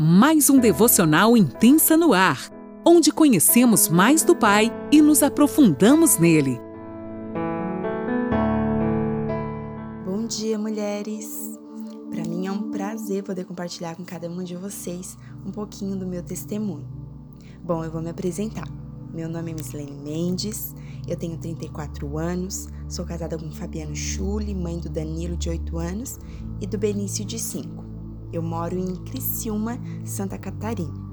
mais um devocional intensa no ar, onde conhecemos mais do Pai e nos aprofundamos nele. Bom dia, mulheres! Para mim é um prazer poder compartilhar com cada uma de vocês um pouquinho do meu testemunho. Bom, eu vou me apresentar. Meu nome é Mislene Mendes, eu tenho 34 anos, sou casada com Fabiano Chuli, mãe do Danilo, de 8 anos, e do Benício, de 5. Eu moro em Criciúma, Santa Catarina.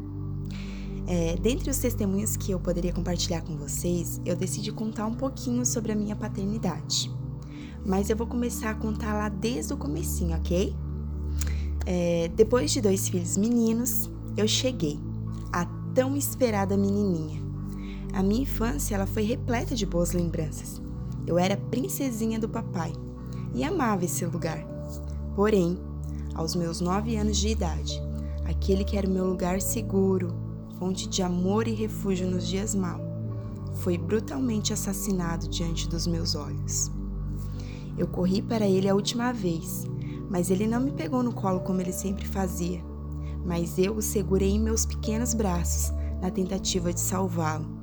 É, dentre os testemunhos que eu poderia compartilhar com vocês, eu decidi contar um pouquinho sobre a minha paternidade. Mas eu vou começar a contar lá desde o comecinho, ok? É, depois de dois filhos meninos, eu cheguei, a tão esperada menininha. A minha infância ela foi repleta de boas lembranças. Eu era princesinha do papai e amava esse lugar. Porém, aos meus nove anos de idade, aquele que era o meu lugar seguro, fonte de amor e refúgio nos dias maus, foi brutalmente assassinado diante dos meus olhos. Eu corri para ele a última vez, mas ele não me pegou no colo como ele sempre fazia, mas eu o segurei em meus pequenos braços na tentativa de salvá-lo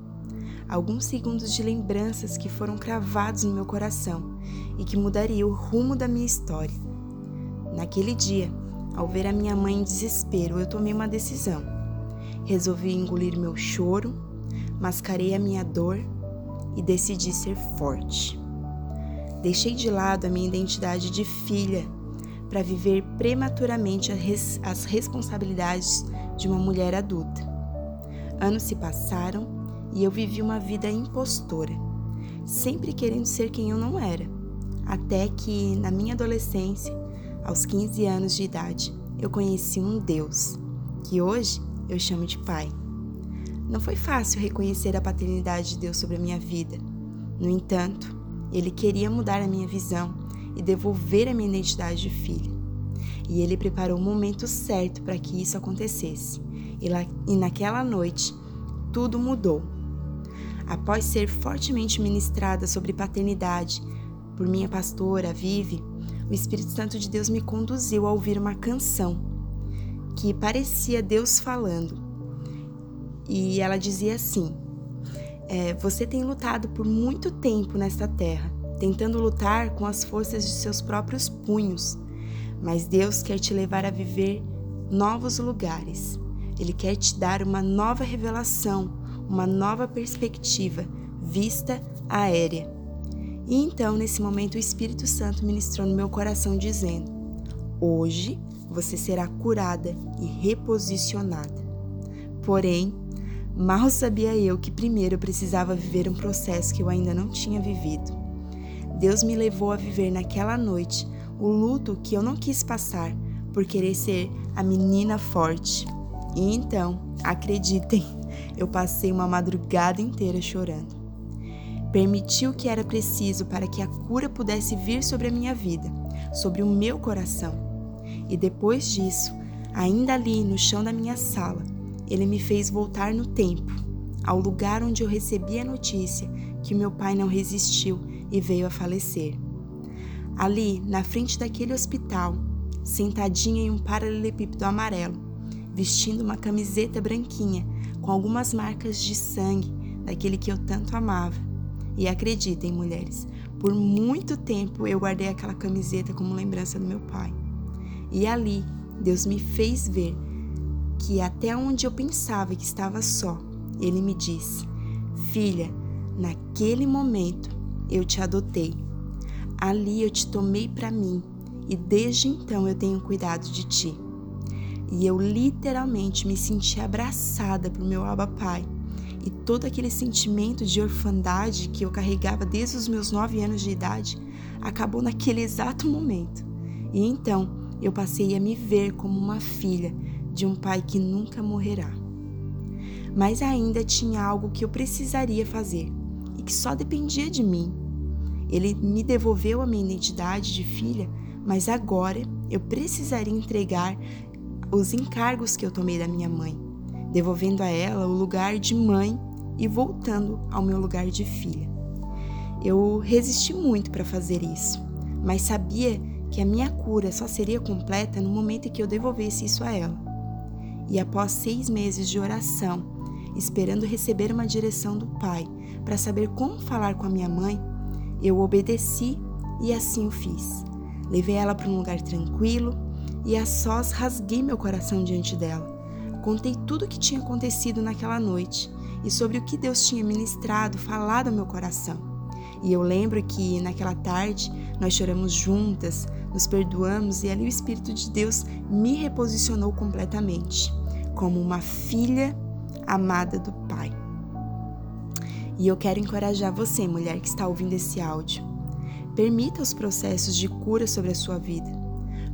alguns segundos de lembranças que foram cravados no meu coração e que mudariam o rumo da minha história. Naquele dia, ao ver a minha mãe em desespero, eu tomei uma decisão. Resolvi engolir meu choro, mascarei a minha dor e decidi ser forte. Deixei de lado a minha identidade de filha para viver prematuramente as responsabilidades de uma mulher adulta. Anos se passaram e eu vivi uma vida impostora, sempre querendo ser quem eu não era. Até que, na minha adolescência, aos 15 anos de idade, eu conheci um Deus, que hoje eu chamo de Pai. Não foi fácil reconhecer a paternidade de Deus sobre a minha vida. No entanto, Ele queria mudar a minha visão e devolver a minha identidade de filha. E Ele preparou o momento certo para que isso acontecesse. E, lá, e naquela noite, tudo mudou. Após ser fortemente ministrada sobre paternidade por minha pastora, Vive, o Espírito Santo de Deus me conduziu a ouvir uma canção que parecia Deus falando. E ela dizia assim: é, Você tem lutado por muito tempo nesta terra, tentando lutar com as forças de seus próprios punhos, mas Deus quer te levar a viver novos lugares. Ele quer te dar uma nova revelação uma nova perspectiva, vista aérea. E então, nesse momento, o Espírito Santo ministrou no meu coração, dizendo: Hoje você será curada e reposicionada. Porém, mal sabia eu que primeiro eu precisava viver um processo que eu ainda não tinha vivido. Deus me levou a viver naquela noite o luto que eu não quis passar por querer ser a menina forte. E então, acreditem, eu passei uma madrugada inteira chorando. Permitiu o que era preciso para que a cura pudesse vir sobre a minha vida, sobre o meu coração. E depois disso, ainda ali no chão da minha sala, ele me fez voltar no tempo, ao lugar onde eu recebi a notícia que meu pai não resistiu e veio a falecer. Ali, na frente daquele hospital, sentadinha em um paralelepípedo amarelo, vestindo uma camiseta branquinha com algumas marcas de sangue daquele que eu tanto amava. E acreditem, mulheres, por muito tempo eu guardei aquela camiseta como lembrança do meu pai. E ali, Deus me fez ver que até onde eu pensava que estava só, Ele me disse: Filha, naquele momento eu te adotei. Ali eu te tomei para mim e desde então eu tenho cuidado de ti e eu literalmente me senti abraçada por meu Abba Pai. E todo aquele sentimento de orfandade que eu carregava desde os meus nove anos de idade acabou naquele exato momento. E então eu passei a me ver como uma filha de um pai que nunca morrerá. Mas ainda tinha algo que eu precisaria fazer e que só dependia de mim. Ele me devolveu a minha identidade de filha, mas agora eu precisaria entregar os encargos que eu tomei da minha mãe, devolvendo a ela o lugar de mãe e voltando ao meu lugar de filha. Eu resisti muito para fazer isso, mas sabia que a minha cura só seria completa no momento em que eu devolvesse isso a ela. E após seis meses de oração, esperando receber uma direção do Pai para saber como falar com a minha mãe, eu obedeci e assim o fiz. Levei ela para um lugar tranquilo e a sós rasguei meu coração diante dela. Contei tudo o que tinha acontecido naquela noite e sobre o que Deus tinha ministrado, falado ao meu coração. E eu lembro que naquela tarde nós choramos juntas, nos perdoamos e ali o Espírito de Deus me reposicionou completamente, como uma filha amada do Pai. E eu quero encorajar você, mulher que está ouvindo esse áudio. Permita os processos de cura sobre a sua vida.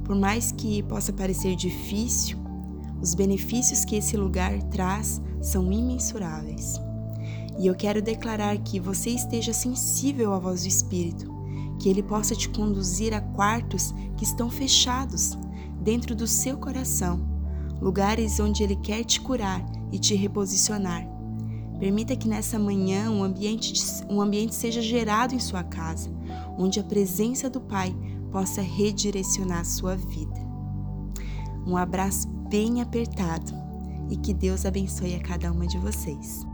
Por mais que possa parecer difícil, os benefícios que esse lugar traz são imensuráveis. E eu quero declarar que você esteja sensível à voz do Espírito, que ele possa te conduzir a quartos que estão fechados dentro do seu coração, lugares onde ele quer te curar e te reposicionar. Permita que nessa manhã um ambiente, um ambiente seja gerado em sua casa, onde a presença do Pai possa redirecionar a sua vida. Um abraço bem apertado e que Deus abençoe a cada uma de vocês.